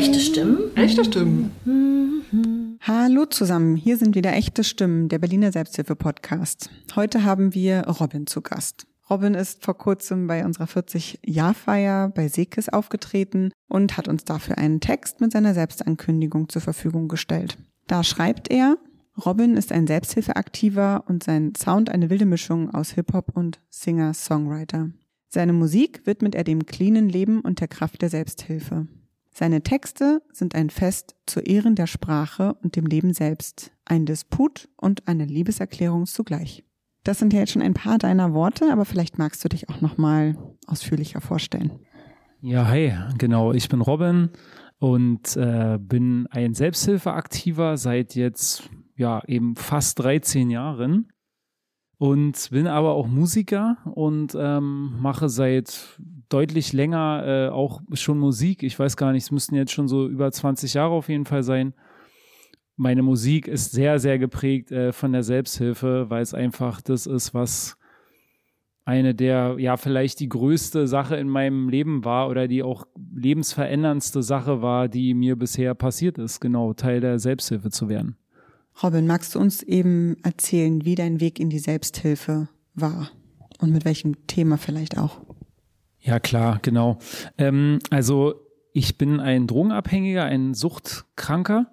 Echte Stimmen? Echte Stimmen. Hallo zusammen, hier sind wieder echte Stimmen, der Berliner Selbsthilfe-Podcast. Heute haben wir Robin zu Gast. Robin ist vor kurzem bei unserer 40-Jahr-Feier bei Sekis aufgetreten und hat uns dafür einen Text mit seiner Selbstankündigung zur Verfügung gestellt. Da schreibt er, Robin ist ein Selbsthilfeaktiver und sein Sound eine wilde Mischung aus Hip-Hop und Singer-Songwriter. Seine Musik widmet er dem cleanen Leben und der Kraft der Selbsthilfe. Seine Texte sind ein Fest zu Ehren der Sprache und dem Leben selbst, ein Disput und eine Liebeserklärung zugleich. Das sind ja jetzt schon ein paar deiner Worte, aber vielleicht magst du dich auch noch mal ausführlicher vorstellen. Ja, hi, genau. Ich bin Robin und äh, bin ein Selbsthilfeaktiver seit jetzt ja eben fast 13 Jahren und bin aber auch Musiker und ähm, mache seit deutlich länger äh, auch schon Musik. Ich weiß gar nicht, es müssten jetzt schon so über 20 Jahre auf jeden Fall sein. Meine Musik ist sehr, sehr geprägt äh, von der Selbsthilfe, weil es einfach das ist, was eine der, ja, vielleicht die größte Sache in meinem Leben war oder die auch lebensveränderndste Sache war, die mir bisher passiert ist, genau, Teil der Selbsthilfe zu werden. Robin, magst du uns eben erzählen, wie dein Weg in die Selbsthilfe war und mit welchem Thema vielleicht auch? Ja, klar, genau. Ähm, also ich bin ein Drogenabhängiger, ein Suchtkranker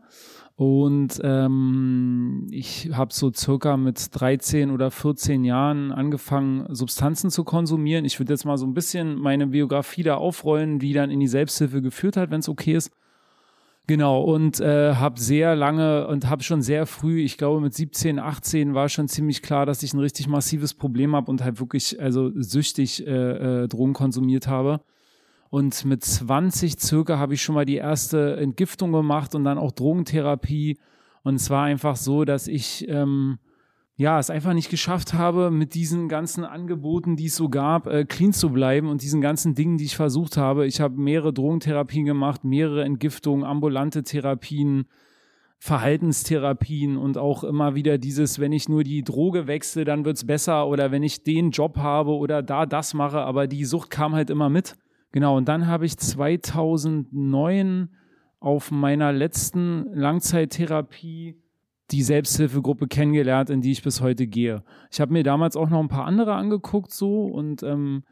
und ähm, ich habe so circa mit 13 oder 14 Jahren angefangen, Substanzen zu konsumieren. Ich würde jetzt mal so ein bisschen meine Biografie da aufrollen, die dann in die Selbsthilfe geführt hat, wenn es okay ist. Genau, und äh, habe sehr lange und habe schon sehr früh, ich glaube mit 17, 18 war schon ziemlich klar, dass ich ein richtig massives Problem habe und halt wirklich also süchtig äh, äh, Drogen konsumiert habe. Und mit 20 circa habe ich schon mal die erste Entgiftung gemacht und dann auch Drogentherapie. Und es war einfach so, dass ich ähm, ja es einfach nicht geschafft habe, mit diesen ganzen Angeboten, die es so gab, äh, clean zu bleiben und diesen ganzen Dingen, die ich versucht habe. Ich habe mehrere Drogentherapien gemacht, mehrere Entgiftungen, ambulante Therapien, Verhaltenstherapien und auch immer wieder dieses, wenn ich nur die Droge wechsle, dann wird's besser oder wenn ich den Job habe oder da das mache, aber die Sucht kam halt immer mit. Genau, und dann habe ich 2009 auf meiner letzten Langzeittherapie die Selbsthilfegruppe kennengelernt, in die ich bis heute gehe. Ich habe mir damals auch noch ein paar andere angeguckt so und ähm,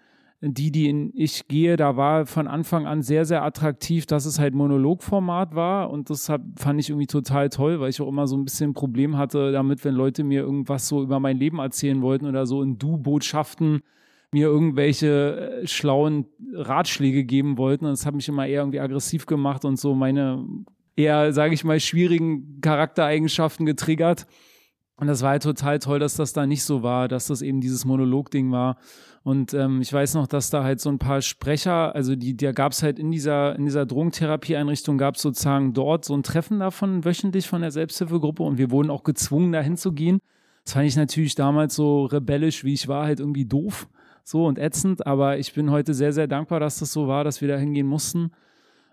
die, die in ich gehe, da war von Anfang an sehr, sehr attraktiv, dass es halt Monologformat war und das hat, fand ich irgendwie total toll, weil ich auch immer so ein bisschen ein Problem hatte damit, wenn Leute mir irgendwas so über mein Leben erzählen wollten oder so in Du-Botschaften mir irgendwelche äh, schlauen Ratschläge geben wollten. Und das hat mich immer eher irgendwie aggressiv gemacht und so meine eher, sage ich mal, schwierigen Charaktereigenschaften getriggert. Und das war halt total toll, dass das da nicht so war, dass das eben dieses Monolog-Ding war. Und ähm, ich weiß noch, dass da halt so ein paar Sprecher, also die, da gab es halt in dieser, in dieser Drogentherapieeinrichtung, gab es sozusagen dort so ein Treffen davon wöchentlich von der Selbsthilfegruppe und wir wurden auch gezwungen, da hinzugehen. Das fand ich natürlich damals so rebellisch, wie ich war, halt irgendwie doof so und ätzend, aber ich bin heute sehr, sehr dankbar, dass das so war, dass wir da hingehen mussten.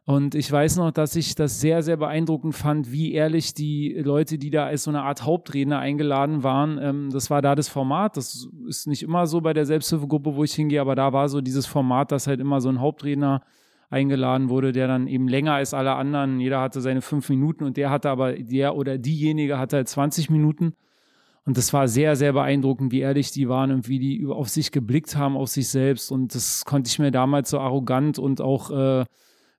Und ich weiß noch, dass ich das sehr, sehr beeindruckend fand, wie ehrlich die Leute, die da als so eine Art Hauptredner eingeladen waren, ähm, das war da das Format. Das ist nicht immer so bei der Selbsthilfegruppe, wo ich hingehe, aber da war so dieses Format, dass halt immer so ein Hauptredner eingeladen wurde, der dann eben länger als alle anderen. Jeder hatte seine fünf Minuten und der hatte aber, der oder diejenige hatte halt 20 Minuten. Und das war sehr, sehr beeindruckend, wie ehrlich die waren und wie die auf sich geblickt haben, auf sich selbst. Und das konnte ich mir damals so arrogant und auch äh,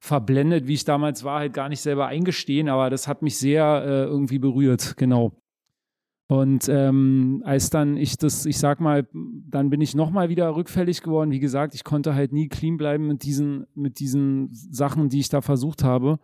verblendet, wie ich damals war, halt gar nicht selber eingestehen. Aber das hat mich sehr äh, irgendwie berührt, genau. Und ähm, als dann ich das, ich sag mal, dann bin ich nochmal wieder rückfällig geworden. Wie gesagt, ich konnte halt nie clean bleiben mit diesen, mit diesen Sachen, die ich da versucht habe.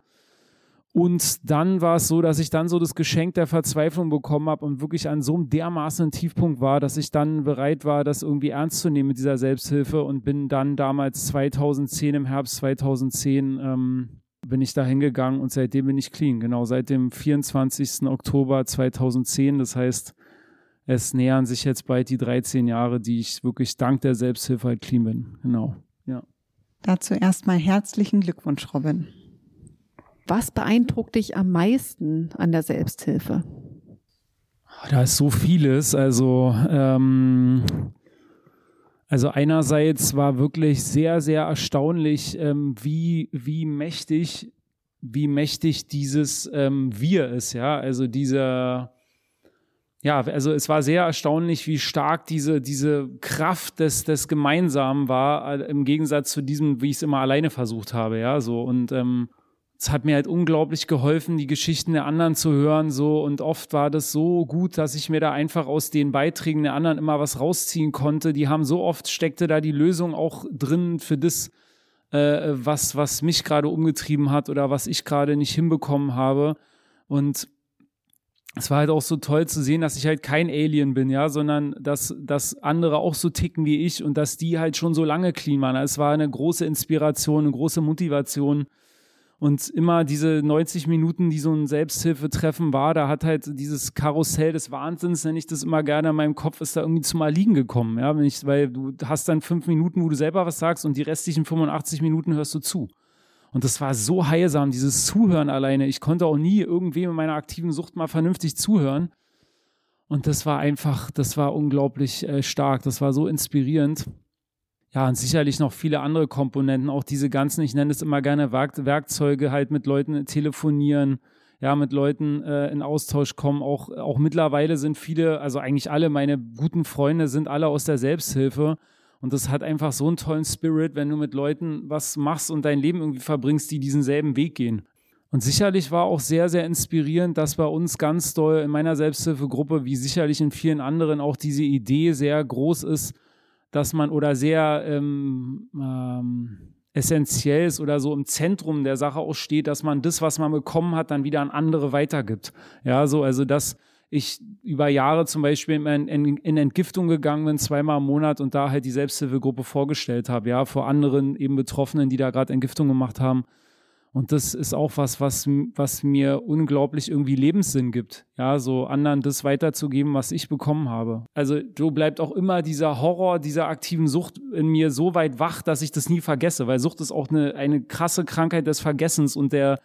Und dann war es so, dass ich dann so das Geschenk der Verzweiflung bekommen habe und wirklich an so einem dermaßen Tiefpunkt war, dass ich dann bereit war, das irgendwie ernst zu nehmen mit dieser Selbsthilfe und bin dann damals 2010, im Herbst 2010, ähm, bin ich da hingegangen und seitdem bin ich clean. Genau, seit dem 24. Oktober 2010. Das heißt, es nähern sich jetzt bald die 13 Jahre, die ich wirklich dank der Selbsthilfe halt clean bin. Genau, ja. Dazu erstmal herzlichen Glückwunsch, Robin. Was beeindruckt dich am meisten an der Selbsthilfe? Da ist so vieles. Also, ähm, also einerseits war wirklich sehr, sehr erstaunlich, ähm, wie, wie mächtig wie mächtig dieses ähm, Wir ist, ja, also dieser, ja, also es war sehr erstaunlich, wie stark diese, diese Kraft des, des Gemeinsamen war, äh, im Gegensatz zu diesem, wie ich es immer alleine versucht habe, ja, so und ähm, es hat mir halt unglaublich geholfen, die Geschichten der anderen zu hören, so und oft war das so gut, dass ich mir da einfach aus den Beiträgen der anderen immer was rausziehen konnte. Die haben so oft steckte da die Lösung auch drin für das, äh, was was mich gerade umgetrieben hat oder was ich gerade nicht hinbekommen habe und es war halt auch so toll zu sehen, dass ich halt kein Alien bin, ja, sondern dass, dass andere auch so ticken wie ich und dass die halt schon so lange clean waren. Es war eine große Inspiration, eine große Motivation und immer diese 90 Minuten, die so ein Selbsthilfetreffen war, da hat halt dieses Karussell des Wahnsinns, nenne ich das immer gerne in meinem Kopf, ist da irgendwie zum Erliegen gekommen. Ja, wenn ich, weil du hast dann fünf Minuten, wo du selber was sagst und die restlichen 85 Minuten hörst du zu. Und das war so heilsam, dieses Zuhören alleine. Ich konnte auch nie irgendwem in meiner aktiven Sucht mal vernünftig zuhören. Und das war einfach, das war unglaublich äh, stark, das war so inspirierend. Ja, und sicherlich noch viele andere Komponenten, auch diese ganzen, ich nenne es immer gerne Werk Werkzeuge, halt mit Leuten telefonieren, ja, mit Leuten äh, in Austausch kommen. Auch, auch mittlerweile sind viele, also eigentlich alle meine guten Freunde sind alle aus der Selbsthilfe. Und das hat einfach so einen tollen Spirit, wenn du mit Leuten was machst und dein Leben irgendwie verbringst, die diesen selben Weg gehen. Und sicherlich war auch sehr, sehr inspirierend, dass bei uns ganz doll in meiner Selbsthilfegruppe, wie sicherlich in vielen anderen, auch diese Idee sehr groß ist, dass man oder sehr ähm, ähm, essentiell ist oder so im Zentrum der Sache auch steht, dass man das, was man bekommen hat, dann wieder an andere weitergibt. Ja, so, also dass ich über Jahre zum Beispiel in, in, in Entgiftung gegangen bin, zweimal im Monat und da halt die Selbsthilfegruppe vorgestellt habe, ja, vor anderen eben Betroffenen, die da gerade Entgiftung gemacht haben. Und das ist auch was, was, was mir unglaublich irgendwie Lebenssinn gibt. Ja, so anderen das weiterzugeben, was ich bekommen habe. Also, so bleibt auch immer dieser Horror dieser aktiven Sucht in mir so weit wach, dass ich das nie vergesse, weil Sucht ist auch eine, eine krasse Krankheit des Vergessens und der,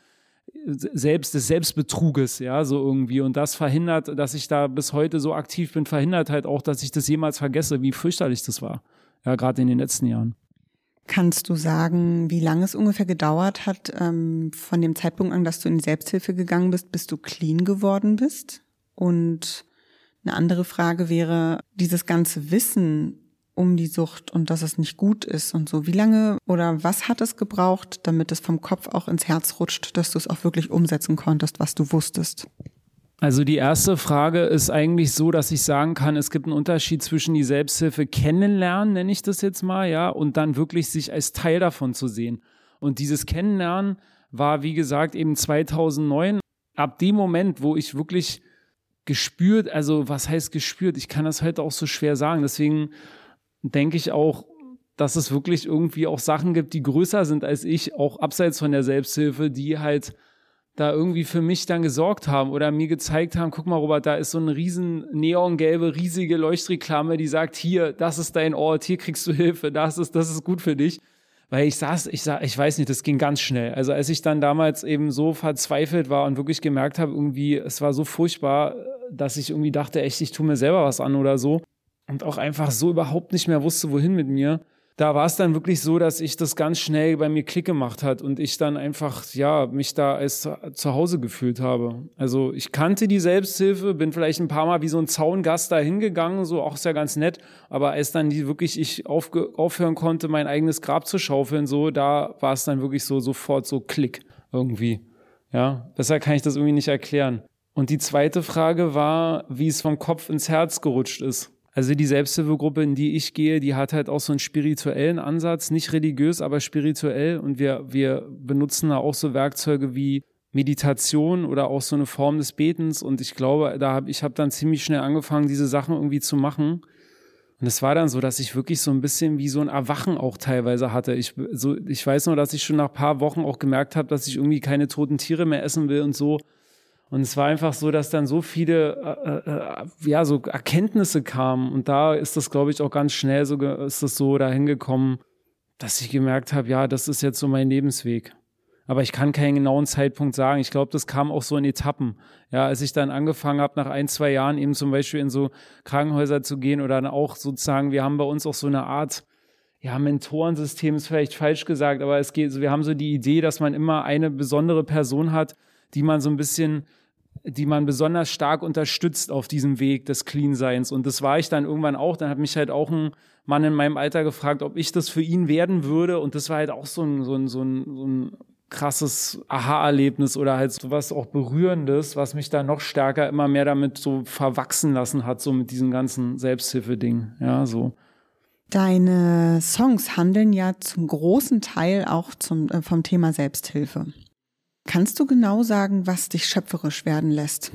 selbst des Selbstbetruges, ja, so irgendwie. Und das verhindert, dass ich da bis heute so aktiv bin, verhindert halt auch, dass ich das jemals vergesse, wie fürchterlich das war. Ja, gerade in den letzten Jahren. Kannst du sagen, wie lange es ungefähr gedauert hat, ähm, von dem Zeitpunkt an, dass du in die Selbsthilfe gegangen bist, bis du clean geworden bist? Und eine andere Frage wäre, dieses ganze Wissen um die Sucht und dass es nicht gut ist und so. Wie lange oder was hat es gebraucht, damit es vom Kopf auch ins Herz rutscht, dass du es auch wirklich umsetzen konntest, was du wusstest? Also die erste Frage ist eigentlich so, dass ich sagen kann, es gibt einen Unterschied zwischen die Selbsthilfe kennenlernen, nenne ich das jetzt mal, ja, und dann wirklich sich als Teil davon zu sehen. Und dieses Kennenlernen war, wie gesagt, eben 2009. Ab dem Moment, wo ich wirklich gespürt, also was heißt gespürt? Ich kann das heute auch so schwer sagen. Deswegen denke ich auch, dass es wirklich irgendwie auch Sachen gibt, die größer sind als ich, auch abseits von der Selbsthilfe, die halt da irgendwie für mich dann gesorgt haben oder mir gezeigt haben, guck mal, Robert, da ist so eine riesen neongelbe, riesige Leuchtreklame, die sagt, hier, das ist dein Ort, hier kriegst du Hilfe, das ist, das ist gut für dich. Weil ich saß, ich sah, ich weiß nicht, das ging ganz schnell. Also als ich dann damals eben so verzweifelt war und wirklich gemerkt habe, irgendwie, es war so furchtbar, dass ich irgendwie dachte, echt, ich tue mir selber was an oder so. Und auch einfach so überhaupt nicht mehr wusste, wohin mit mir da war es dann wirklich so, dass ich das ganz schnell bei mir Klick gemacht hat und ich dann einfach, ja, mich da als zu Hause gefühlt habe. Also ich kannte die Selbsthilfe, bin vielleicht ein paar Mal wie so ein Zaungast da hingegangen, so auch ist ja ganz nett, aber als dann die wirklich ich aufhören konnte, mein eigenes Grab zu schaufeln, so, da war es dann wirklich so sofort so Klick irgendwie. Ja, besser kann ich das irgendwie nicht erklären. Und die zweite Frage war, wie es vom Kopf ins Herz gerutscht ist. Also die Selbsthilfegruppe, in die ich gehe, die hat halt auch so einen spirituellen Ansatz, nicht religiös, aber spirituell. Und wir, wir benutzen da auch so Werkzeuge wie Meditation oder auch so eine Form des Betens. Und ich glaube, da habe ich habe dann ziemlich schnell angefangen, diese Sachen irgendwie zu machen. Und es war dann so, dass ich wirklich so ein bisschen wie so ein Erwachen auch teilweise hatte. Ich, so, ich weiß nur, dass ich schon nach paar Wochen auch gemerkt habe, dass ich irgendwie keine toten Tiere mehr essen will und so. Und es war einfach so, dass dann so viele äh, äh, ja so Erkenntnisse kamen und da ist das glaube ich auch ganz schnell so ist das so dahin gekommen, dass ich gemerkt habe, ja, das ist jetzt so mein Lebensweg. Aber ich kann keinen genauen Zeitpunkt sagen. Ich glaube, das kam auch so in Etappen. Ja, als ich dann angefangen habe, nach ein, zwei Jahren eben zum Beispiel in so Krankenhäuser zu gehen oder dann auch sozusagen, wir haben bei uns auch so eine Art ja, Mentorensystem ist vielleicht falsch gesagt, aber es geht, wir haben so die Idee, dass man immer eine besondere Person hat, die man so ein bisschen, die man besonders stark unterstützt auf diesem Weg des Clean-Seins. Und das war ich dann irgendwann auch. Dann hat mich halt auch ein Mann in meinem Alter gefragt, ob ich das für ihn werden würde. Und das war halt auch so ein, so ein, so ein, so ein krasses Aha-Erlebnis oder halt so was auch Berührendes, was mich da noch stärker immer mehr damit so verwachsen lassen hat, so mit diesem ganzen Selbsthilfe-Ding. Ja, so. Deine Songs handeln ja zum großen Teil auch zum, äh, vom Thema Selbsthilfe. Kannst du genau sagen, was dich schöpferisch werden lässt?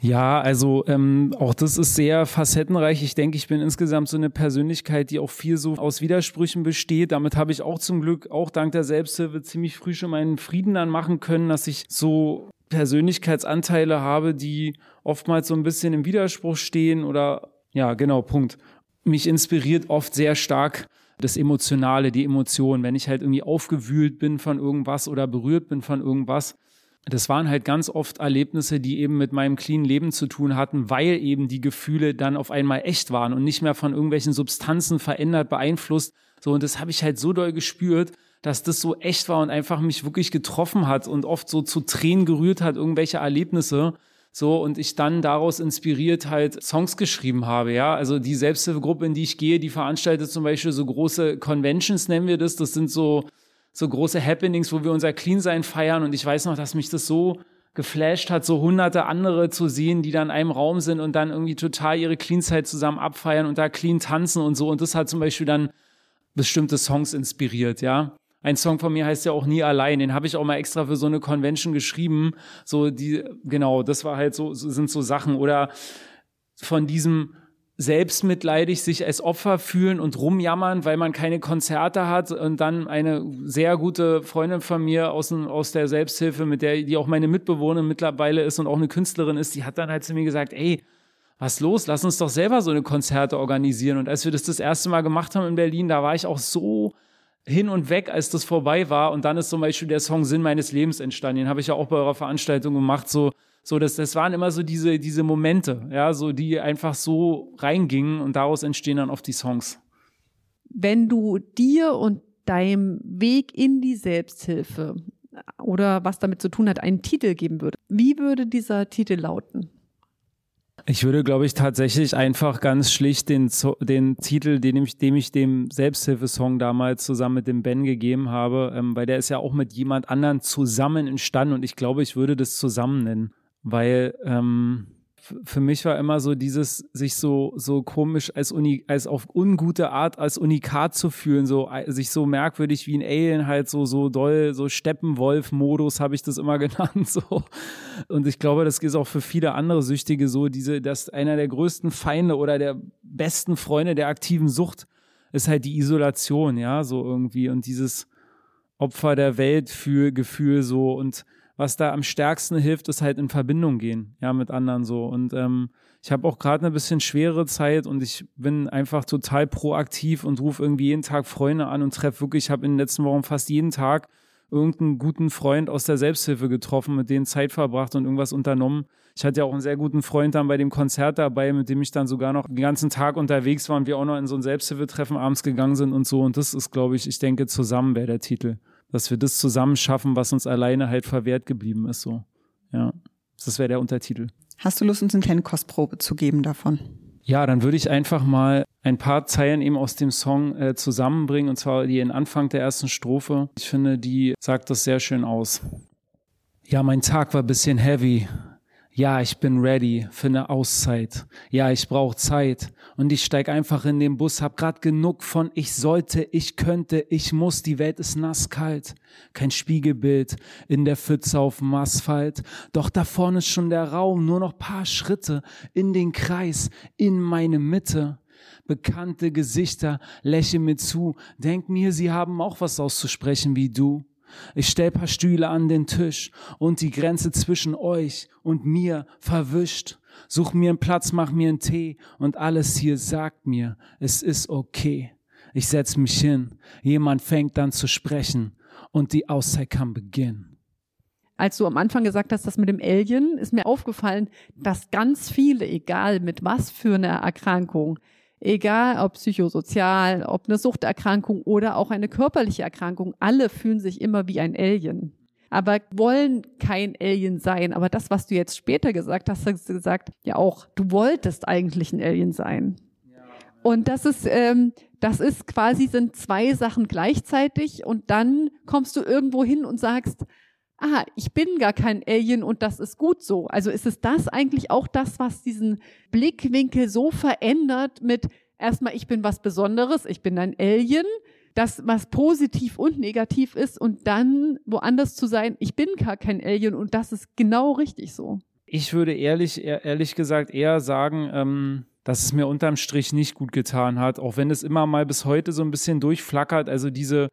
Ja, also ähm, auch das ist sehr facettenreich. Ich denke, ich bin insgesamt so eine Persönlichkeit, die auch viel so aus Widersprüchen besteht. Damit habe ich auch zum Glück, auch dank der Selbsthilfe, ziemlich früh schon meinen Frieden dann machen können, dass ich so Persönlichkeitsanteile habe, die oftmals so ein bisschen im Widerspruch stehen oder ja, genau, Punkt. Mich inspiriert oft sehr stark das Emotionale, die Emotionen, wenn ich halt irgendwie aufgewühlt bin von irgendwas oder berührt bin von irgendwas das waren halt ganz oft Erlebnisse, die eben mit meinem clean Leben zu tun hatten, weil eben die Gefühle dann auf einmal echt waren und nicht mehr von irgendwelchen Substanzen verändert, beeinflusst. So, und das habe ich halt so doll gespürt, dass das so echt war und einfach mich wirklich getroffen hat und oft so zu Tränen gerührt hat, irgendwelche Erlebnisse. So, und ich dann daraus inspiriert halt Songs geschrieben habe, ja. Also die Selbsthilfegruppe, in die ich gehe, die veranstaltet zum Beispiel so große Conventions, nennen wir das. Das sind so so große Happenings, wo wir unser Clean-Sein feiern. Und ich weiß noch, dass mich das so geflasht hat, so hunderte andere zu sehen, die dann in einem Raum sind und dann irgendwie total ihre Clean-Zeit zusammen abfeiern und da clean tanzen und so. Und das hat zum Beispiel dann bestimmte Songs inspiriert, ja. Ein Song von mir heißt ja auch nie allein. Den habe ich auch mal extra für so eine Convention geschrieben. So die, genau, das war halt so, sind so Sachen. Oder von diesem selbstmitleidig sich als Opfer fühlen und rumjammern, weil man keine Konzerte hat und dann eine sehr gute Freundin von mir aus, aus der Selbsthilfe, mit der, die auch meine Mitbewohnerin mittlerweile ist und auch eine Künstlerin ist, die hat dann halt zu mir gesagt, ey, was los? Lass uns doch selber so eine Konzerte organisieren. Und als wir das das erste Mal gemacht haben in Berlin, da war ich auch so hin und weg, als das vorbei war. Und dann ist zum Beispiel der Song Sinn meines Lebens entstanden. Den habe ich ja auch bei eurer Veranstaltung gemacht, so so, das, das waren immer so diese, diese Momente, ja, so die einfach so reingingen und daraus entstehen dann oft die Songs. Wenn du dir und deinem Weg in die Selbsthilfe oder was damit zu tun hat, einen Titel geben würde, wie würde dieser Titel lauten? Ich würde, glaube ich, tatsächlich einfach ganz schlicht den, den Titel, den ich, dem ich dem Selbsthilfesong damals zusammen mit dem Ben gegeben habe, ähm, weil der ist ja auch mit jemand anderen zusammen entstanden und ich glaube, ich würde das zusammen nennen weil ähm, für mich war immer so dieses sich so so komisch als Uni als auf ungute Art als Unikat zu fühlen so sich so merkwürdig wie ein Alien halt so so doll so Steppenwolf Modus habe ich das immer genannt so. Und ich glaube das ist auch für viele andere Süchtige so diese dass einer der größten Feinde oder der besten Freunde der aktiven Sucht ist halt die Isolation ja so irgendwie und dieses Opfer der Welt für Gefühl so und was da am stärksten hilft, ist halt in Verbindung gehen, ja, mit anderen so. Und ähm, ich habe auch gerade eine bisschen schwere Zeit und ich bin einfach total proaktiv und rufe irgendwie jeden Tag Freunde an und treffe wirklich, ich habe in den letzten Wochen fast jeden Tag irgendeinen guten Freund aus der Selbsthilfe getroffen, mit denen Zeit verbracht und irgendwas unternommen. Ich hatte ja auch einen sehr guten Freund dann bei dem Konzert dabei, mit dem ich dann sogar noch den ganzen Tag unterwegs war und wir auch noch in so ein Selbsthilfetreffen abends gegangen sind und so. Und das ist, glaube ich, ich denke, zusammen wäre der Titel dass wir das zusammen schaffen, was uns alleine halt verwehrt geblieben ist. So, ja, das wäre der Untertitel. Hast du Lust, uns eine kleine Kostprobe zu geben davon? Ja, dann würde ich einfach mal ein paar Zeilen eben aus dem Song äh, zusammenbringen, und zwar die in Anfang der ersten Strophe. Ich finde, die sagt das sehr schön aus. Ja, mein Tag war bisschen heavy, ja, ich bin ready für eine Auszeit. Ja, ich brauche Zeit. Und ich steig einfach in den Bus, hab grad genug von ich sollte, ich könnte, ich muss, die Welt ist nasskalt. Kein Spiegelbild in der Pfütze auf dem Asphalt. Doch da vorne ist schon der Raum, nur noch paar Schritte in den Kreis, in meine Mitte. Bekannte Gesichter lächeln mir zu, denk mir, sie haben auch was auszusprechen wie du. Ich stell paar Stühle an den Tisch und die Grenze zwischen euch und mir verwischt. Such mir einen Platz, mach mir einen Tee und alles hier sagt mir, es ist okay. Ich setz mich hin, jemand fängt an zu sprechen und die Auszeit kann beginnen. Als du am Anfang gesagt hast, das mit dem Alien, ist mir aufgefallen, dass ganz viele, egal mit was für einer Erkrankung, Egal ob psychosozial, ob eine Suchterkrankung oder auch eine körperliche Erkrankung, alle fühlen sich immer wie ein Alien. Aber wollen kein Alien sein. Aber das, was du jetzt später gesagt hast, hast du gesagt, ja auch, du wolltest eigentlich ein Alien sein. Und das ist, ähm, das ist quasi, sind zwei Sachen gleichzeitig und dann kommst du irgendwo hin und sagst, ah, ich bin gar kein Alien und das ist gut so. Also ist es das eigentlich auch das, was diesen Blickwinkel so verändert mit erstmal, ich bin was Besonderes, ich bin ein Alien, das was positiv und negativ ist und dann woanders zu sein, ich bin gar kein Alien und das ist genau richtig so. Ich würde ehrlich, ehrlich gesagt eher sagen, ähm, dass es mir unterm Strich nicht gut getan hat, auch wenn es immer mal bis heute so ein bisschen durchflackert. Also diese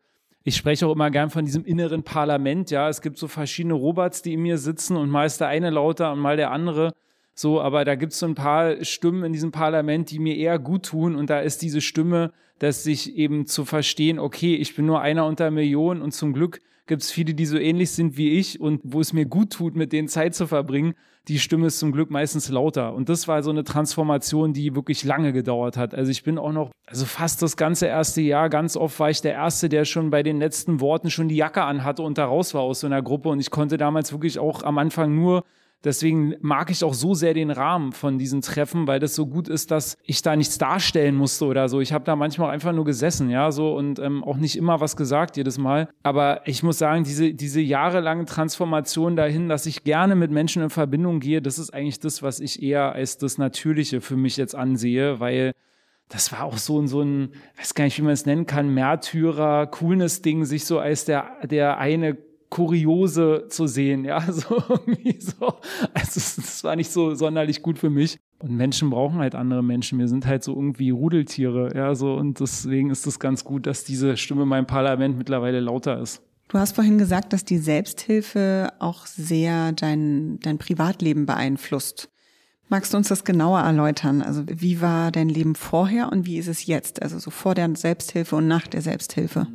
ich spreche auch immer gern von diesem inneren Parlament, ja. Es gibt so verschiedene Robots, die in mir sitzen und mal ist der eine lauter und mal der andere. So, aber da gibt es so ein paar Stimmen in diesem Parlament, die mir eher gut tun. Und da ist diese Stimme, dass sich eben zu verstehen, okay, ich bin nur einer unter Millionen und zum Glück gibt es viele, die so ähnlich sind wie ich und wo es mir gut tut, mit denen Zeit zu verbringen. Die Stimme ist zum Glück meistens lauter. Und das war so eine Transformation, die wirklich lange gedauert hat. Also ich bin auch noch, also fast das ganze erste Jahr, ganz oft war ich der Erste, der schon bei den letzten Worten schon die Jacke anhatte und da raus war aus so einer Gruppe. Und ich konnte damals wirklich auch am Anfang nur Deswegen mag ich auch so sehr den Rahmen von diesen Treffen, weil das so gut ist, dass ich da nichts darstellen musste oder so. Ich habe da manchmal einfach nur gesessen, ja, so und ähm, auch nicht immer was gesagt jedes Mal. Aber ich muss sagen, diese, diese jahrelange Transformation dahin, dass ich gerne mit Menschen in Verbindung gehe, das ist eigentlich das, was ich eher als das Natürliche für mich jetzt ansehe, weil das war auch so, so ein, weiß gar nicht, wie man es nennen kann, Märtyrer, Coolness-Ding, sich so als der, der eine Kuriose zu sehen, ja, so irgendwie so. Also das war nicht so sonderlich gut für mich. Und Menschen brauchen halt andere Menschen. Wir sind halt so irgendwie Rudeltiere, ja, so. Und deswegen ist es ganz gut, dass diese Stimme in meinem Parlament mittlerweile lauter ist. Du hast vorhin gesagt, dass die Selbsthilfe auch sehr dein, dein Privatleben beeinflusst. Magst du uns das genauer erläutern? Also wie war dein Leben vorher und wie ist es jetzt? Also so vor der Selbsthilfe und nach der Selbsthilfe?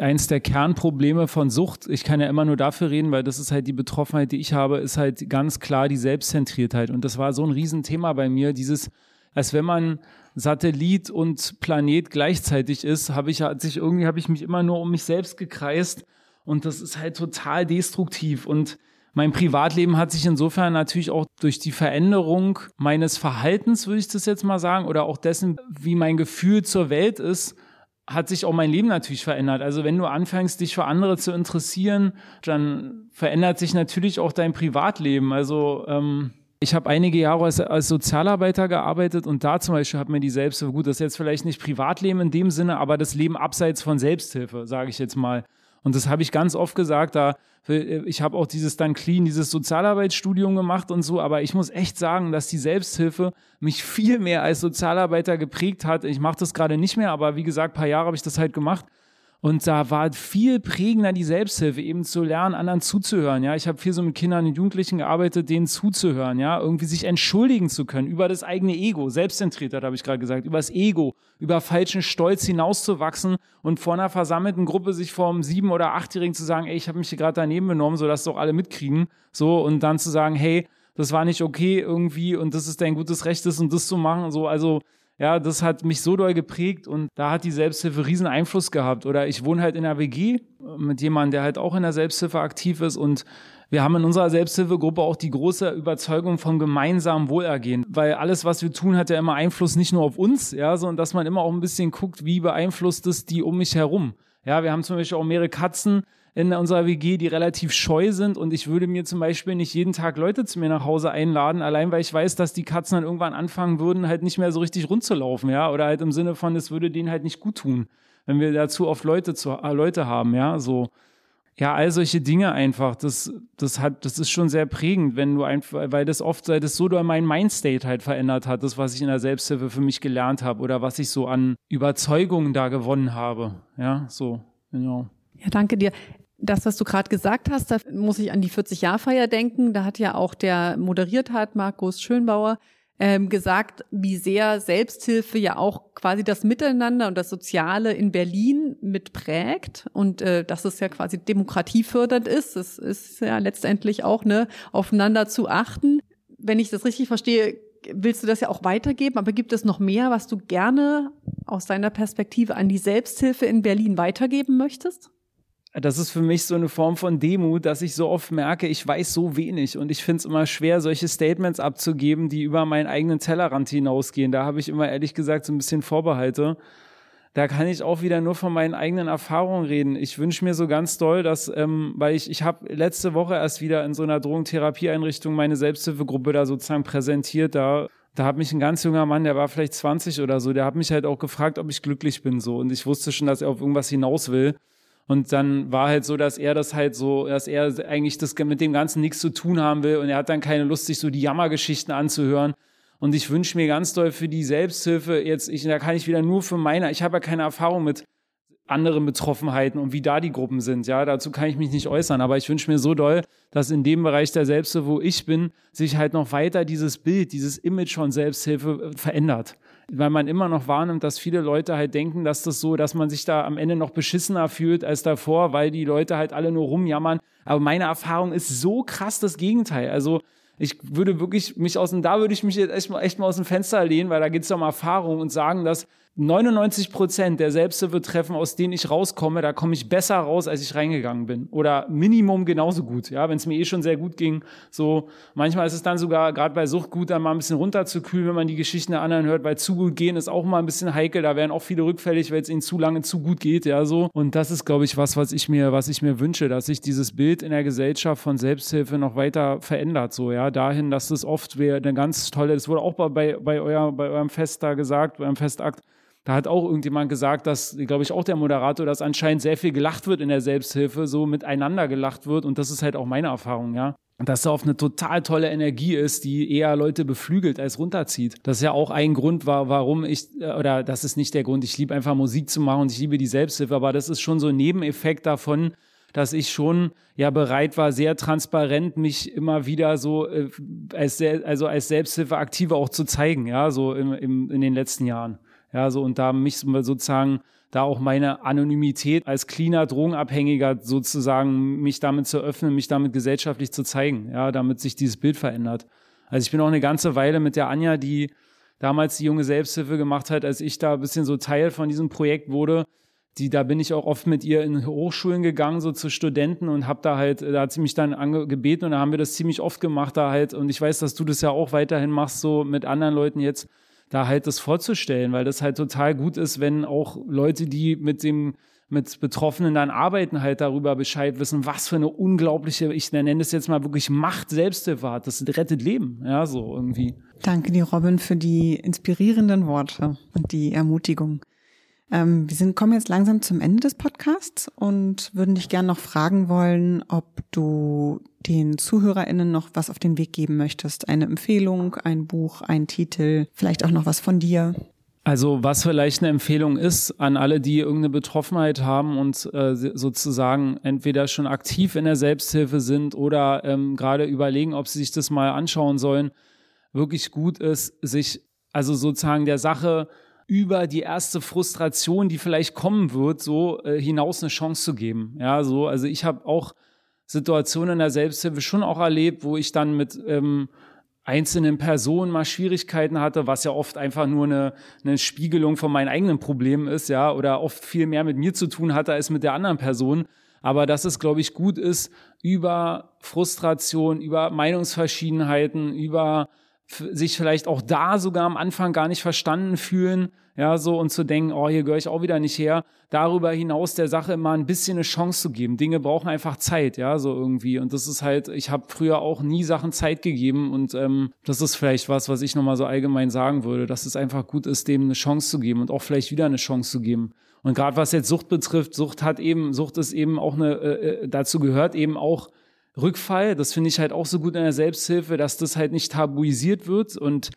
Eins der Kernprobleme von Sucht, ich kann ja immer nur dafür reden, weil das ist halt die Betroffenheit, die ich habe, ist halt ganz klar die Selbstzentriertheit. Und das war so ein Riesenthema bei mir, dieses, als wenn man Satellit und Planet gleichzeitig ist, habe ich, hat sich irgendwie, habe ich mich immer nur um mich selbst gekreist. Und das ist halt total destruktiv. Und mein Privatleben hat sich insofern natürlich auch durch die Veränderung meines Verhaltens, würde ich das jetzt mal sagen, oder auch dessen, wie mein Gefühl zur Welt ist, hat sich auch mein Leben natürlich verändert. Also wenn du anfängst, dich für andere zu interessieren, dann verändert sich natürlich auch dein Privatleben. Also ähm, ich habe einige Jahre als, als, Sozialarbeiter gearbeitet und da zum Beispiel hat mir die Selbsthilfe, gut, das ist jetzt vielleicht nicht Privatleben in dem Sinne, aber das Leben abseits von Selbsthilfe, sage ich jetzt mal. Und das habe ich ganz oft gesagt, da ich habe auch dieses dann clean, dieses Sozialarbeitsstudium gemacht und so, aber ich muss echt sagen, dass die Selbsthilfe mich viel mehr als Sozialarbeiter geprägt hat. Ich mache das gerade nicht mehr, aber wie gesagt, paar Jahre habe ich das halt gemacht. Und da war viel prägender die Selbsthilfe, eben zu lernen, anderen zuzuhören. Ja, ich habe viel so mit Kindern und Jugendlichen gearbeitet, denen zuzuhören, ja, irgendwie sich entschuldigen zu können über das eigene Ego, Selbstzentriertheit habe ich gerade gesagt, über das Ego, über falschen Stolz hinauszuwachsen und vor einer versammelten Gruppe sich einem sieben- oder achtjährigen zu sagen, ey, ich habe mich hier gerade daneben benommen, so dass doch alle mitkriegen, so und dann zu sagen, hey, das war nicht okay irgendwie und das ist dein gutes Recht, das und das zu machen, so also ja, das hat mich so doll geprägt und da hat die Selbsthilfe riesen Einfluss gehabt. Oder ich wohne halt in einer WG mit jemandem, der halt auch in der Selbsthilfe aktiv ist und wir haben in unserer Selbsthilfegruppe auch die große Überzeugung vom gemeinsamen Wohlergehen, weil alles, was wir tun, hat ja immer Einfluss nicht nur auf uns, ja, sondern dass man immer auch ein bisschen guckt, wie beeinflusst es die um mich herum. Ja, wir haben zum Beispiel auch mehrere Katzen, in unserer WG, die relativ scheu sind und ich würde mir zum Beispiel nicht jeden Tag Leute zu mir nach Hause einladen, allein weil ich weiß, dass die Katzen dann irgendwann anfangen würden, halt nicht mehr so richtig rund ja, oder halt im Sinne von, es würde denen halt nicht gut tun, wenn wir dazu oft Leute zu, äh, Leute haben, ja, so. Ja, all solche Dinge einfach, das, das hat, das ist schon sehr prägend, wenn du einfach, weil das oft, weil das so mein Mindstate halt verändert hat, das, was ich in der Selbsthilfe für mich gelernt habe oder was ich so an Überzeugungen da gewonnen habe. Ja, so, genau. Ja, danke dir das, was du gerade gesagt hast, da muss ich an die 40-Jahr-Feier denken. Da hat ja auch der moderiert hat, Markus Schönbauer, ähm, gesagt, wie sehr Selbsthilfe ja auch quasi das Miteinander und das Soziale in Berlin mitprägt und äh, dass es ja quasi demokratiefördernd ist. Es ist ja letztendlich auch ne aufeinander zu achten. Wenn ich das richtig verstehe, willst du das ja auch weitergeben, aber gibt es noch mehr, was du gerne aus deiner Perspektive an die Selbsthilfe in Berlin weitergeben möchtest? Das ist für mich so eine Form von Demut, dass ich so oft merke, ich weiß so wenig und ich finde es immer schwer, solche Statements abzugeben, die über meinen eigenen Tellerrand hinausgehen. Da habe ich immer ehrlich gesagt so ein bisschen Vorbehalte. Da kann ich auch wieder nur von meinen eigenen Erfahrungen reden. Ich wünsche mir so ganz doll, dass, ähm, weil ich, ich habe letzte Woche erst wieder in so einer Drogentherapieeinrichtung meine Selbsthilfegruppe da sozusagen präsentiert. Da da hat mich ein ganz junger Mann, der war vielleicht 20 oder so, der hat mich halt auch gefragt, ob ich glücklich bin so und ich wusste schon, dass er auf irgendwas hinaus will. Und dann war halt so, dass er das halt so, dass er eigentlich das mit dem Ganzen nichts zu tun haben will und er hat dann keine Lust, sich so die Jammergeschichten anzuhören. Und ich wünsche mir ganz doll für die Selbsthilfe jetzt, ich, da kann ich wieder nur für meine, ich habe ja keine Erfahrung mit anderen Betroffenheiten und wie da die Gruppen sind. Ja, dazu kann ich mich nicht äußern, aber ich wünsche mir so doll, dass in dem Bereich der Selbsthilfe, wo ich bin, sich halt noch weiter dieses Bild, dieses Image von Selbsthilfe verändert weil man immer noch wahrnimmt, dass viele Leute halt denken, dass das so, dass man sich da am Ende noch beschissener fühlt als davor, weil die Leute halt alle nur rumjammern. Aber meine Erfahrung ist so krass das Gegenteil. Also ich würde wirklich mich aus dem, da würde ich mich jetzt echt mal, echt mal aus dem Fenster lehnen, weil da geht es um Erfahrung und sagen, dass 99 Prozent der Selbsthilfetreffen, aus denen ich rauskomme, da komme ich besser raus, als ich reingegangen bin. Oder Minimum genauso gut. Ja, wenn es mir eh schon sehr gut ging. So, manchmal ist es dann sogar, gerade bei Sucht gut, dann mal ein bisschen runterzukühlen, wenn man die Geschichten der anderen hört, weil zu gut gehen ist auch mal ein bisschen heikel. Da werden auch viele rückfällig, weil es ihnen zu lange zu gut geht. Ja, so. Und das ist, glaube ich, was, was ich mir, was ich mir wünsche, dass sich dieses Bild in der Gesellschaft von Selbsthilfe noch weiter verändert. So, ja, dahin, dass es oft wäre eine ganz tolle, das wurde auch bei, bei, euer, bei eurem Fest da gesagt, beim Festakt, da hat auch irgendjemand gesagt, dass, glaube ich, auch der Moderator, dass anscheinend sehr viel gelacht wird in der Selbsthilfe, so miteinander gelacht wird. Und das ist halt auch meine Erfahrung, ja. Dass da auf eine total tolle Energie ist, die eher Leute beflügelt als runterzieht. Das ist ja auch ein Grund war, warum ich, äh, oder das ist nicht der Grund, ich liebe einfach Musik zu machen und ich liebe die Selbsthilfe, aber das ist schon so ein Nebeneffekt davon, dass ich schon ja bereit war, sehr transparent mich immer wieder so äh, als also als Selbsthilfeaktive auch zu zeigen, ja, so im, im, in den letzten Jahren. Ja, so und da mich sozusagen da auch meine Anonymität als cleaner Drogenabhängiger sozusagen mich damit zu öffnen, mich damit gesellschaftlich zu zeigen, ja, damit sich dieses Bild verändert. Also ich bin auch eine ganze Weile mit der Anja, die damals die junge Selbsthilfe gemacht hat, als ich da ein bisschen so Teil von diesem Projekt wurde, die, da bin ich auch oft mit ihr in Hochschulen gegangen, so zu Studenten und habe da halt, da hat sie mich dann gebeten und da haben wir das ziemlich oft gemacht da halt und ich weiß, dass du das ja auch weiterhin machst, so mit anderen Leuten jetzt, da halt das vorzustellen, weil das halt total gut ist, wenn auch Leute, die mit dem mit Betroffenen dann arbeiten, halt darüber Bescheid wissen, was für eine unglaubliche, ich nenne es jetzt mal wirklich Macht Selbsthilfe hat. Das rettet Leben, ja, so irgendwie. Danke dir, Robin, für die inspirierenden Worte und die Ermutigung. Ähm, wir sind, kommen jetzt langsam zum Ende des Podcasts und würden dich gerne noch fragen wollen, ob du den ZuhörerInnen noch was auf den Weg geben möchtest. Eine Empfehlung, ein Buch, ein Titel, vielleicht auch noch was von dir. Also was vielleicht eine Empfehlung ist an alle, die irgendeine Betroffenheit haben und äh, sozusagen entweder schon aktiv in der Selbsthilfe sind oder ähm, gerade überlegen, ob sie sich das mal anschauen sollen, wirklich gut ist, sich also sozusagen der Sache über die erste Frustration, die vielleicht kommen wird, so äh, hinaus eine Chance zu geben. Ja, so, also ich habe auch Situationen in der Selbsthilfe schon auch erlebt, wo ich dann mit ähm, einzelnen Personen mal Schwierigkeiten hatte, was ja oft einfach nur eine, eine Spiegelung von meinen eigenen Problemen ist, ja, oder oft viel mehr mit mir zu tun hatte als mit der anderen Person. Aber dass es, glaube ich, gut ist, über Frustration, über Meinungsverschiedenheiten, über sich vielleicht auch da sogar am Anfang gar nicht verstanden fühlen, ja, so und zu denken, oh, hier gehöre ich auch wieder nicht her, darüber hinaus der Sache immer ein bisschen eine Chance zu geben. Dinge brauchen einfach Zeit, ja, so irgendwie. Und das ist halt, ich habe früher auch nie Sachen Zeit gegeben und ähm, das ist vielleicht was, was ich nochmal so allgemein sagen würde, dass es einfach gut ist, dem eine Chance zu geben und auch vielleicht wieder eine Chance zu geben. Und gerade was jetzt Sucht betrifft, Sucht hat eben, Sucht ist eben auch eine, äh, äh dazu gehört eben auch Rückfall. Das finde ich halt auch so gut in der Selbsthilfe, dass das halt nicht tabuisiert wird und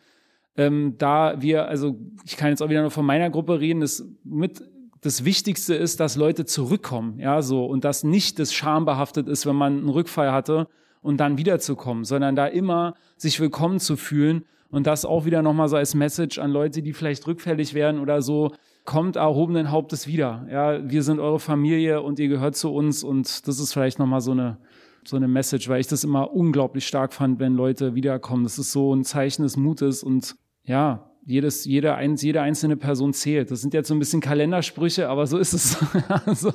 ähm, da wir, also ich kann jetzt auch wieder nur von meiner Gruppe reden, das mit das Wichtigste ist, dass Leute zurückkommen, ja, so und dass nicht das schambehaftet ist, wenn man einen Rückfall hatte und dann wiederzukommen, sondern da immer sich willkommen zu fühlen und das auch wieder nochmal so als Message an Leute, die vielleicht rückfällig werden oder so, kommt erhobenen Hauptes wieder. Ja, wir sind eure Familie und ihr gehört zu uns und das ist vielleicht nochmal so eine so eine Message, weil ich das immer unglaublich stark fand, wenn Leute wiederkommen. Das ist so ein Zeichen des Mutes und ja, jedes, jede, jede einzelne Person zählt. Das sind jetzt so ein bisschen Kalendersprüche, aber so ist es. also,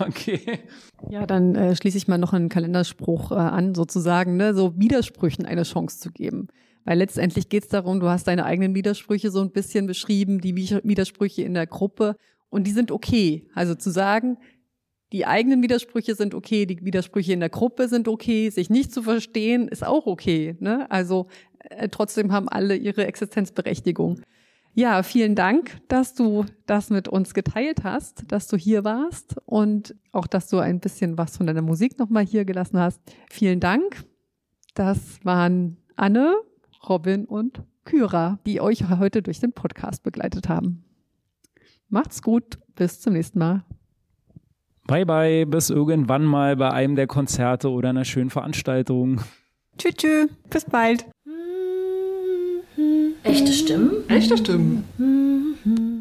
okay. Ja, dann äh, schließe ich mal noch einen Kalenderspruch äh, an, sozusagen, ne? so Widersprüchen eine Chance zu geben. Weil letztendlich geht es darum, du hast deine eigenen Widersprüche so ein bisschen beschrieben, die Widersprüche in der Gruppe und die sind okay. Also zu sagen, die eigenen Widersprüche sind okay, die Widersprüche in der Gruppe sind okay, sich nicht zu verstehen ist auch okay. Ne? Also äh, trotzdem haben alle ihre Existenzberechtigung. Ja, vielen Dank, dass du das mit uns geteilt hast, dass du hier warst und auch, dass du ein bisschen was von deiner Musik nochmal hier gelassen hast. Vielen Dank. Das waren Anne, Robin und Kyra, die euch heute durch den Podcast begleitet haben. Macht's gut, bis zum nächsten Mal. Bye bye, bis irgendwann mal bei einem der Konzerte oder einer schönen Veranstaltung. Tschüss, tschüss, bis bald. Echte Stimmen? Echte Stimmen.